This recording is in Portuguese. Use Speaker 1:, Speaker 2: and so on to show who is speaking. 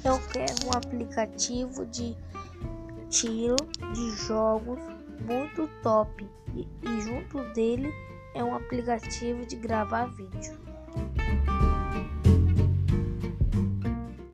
Speaker 1: Então, Eu quero um aplicativo de tiro de jogos muito top e, e junto dele é um aplicativo de gravar vídeo.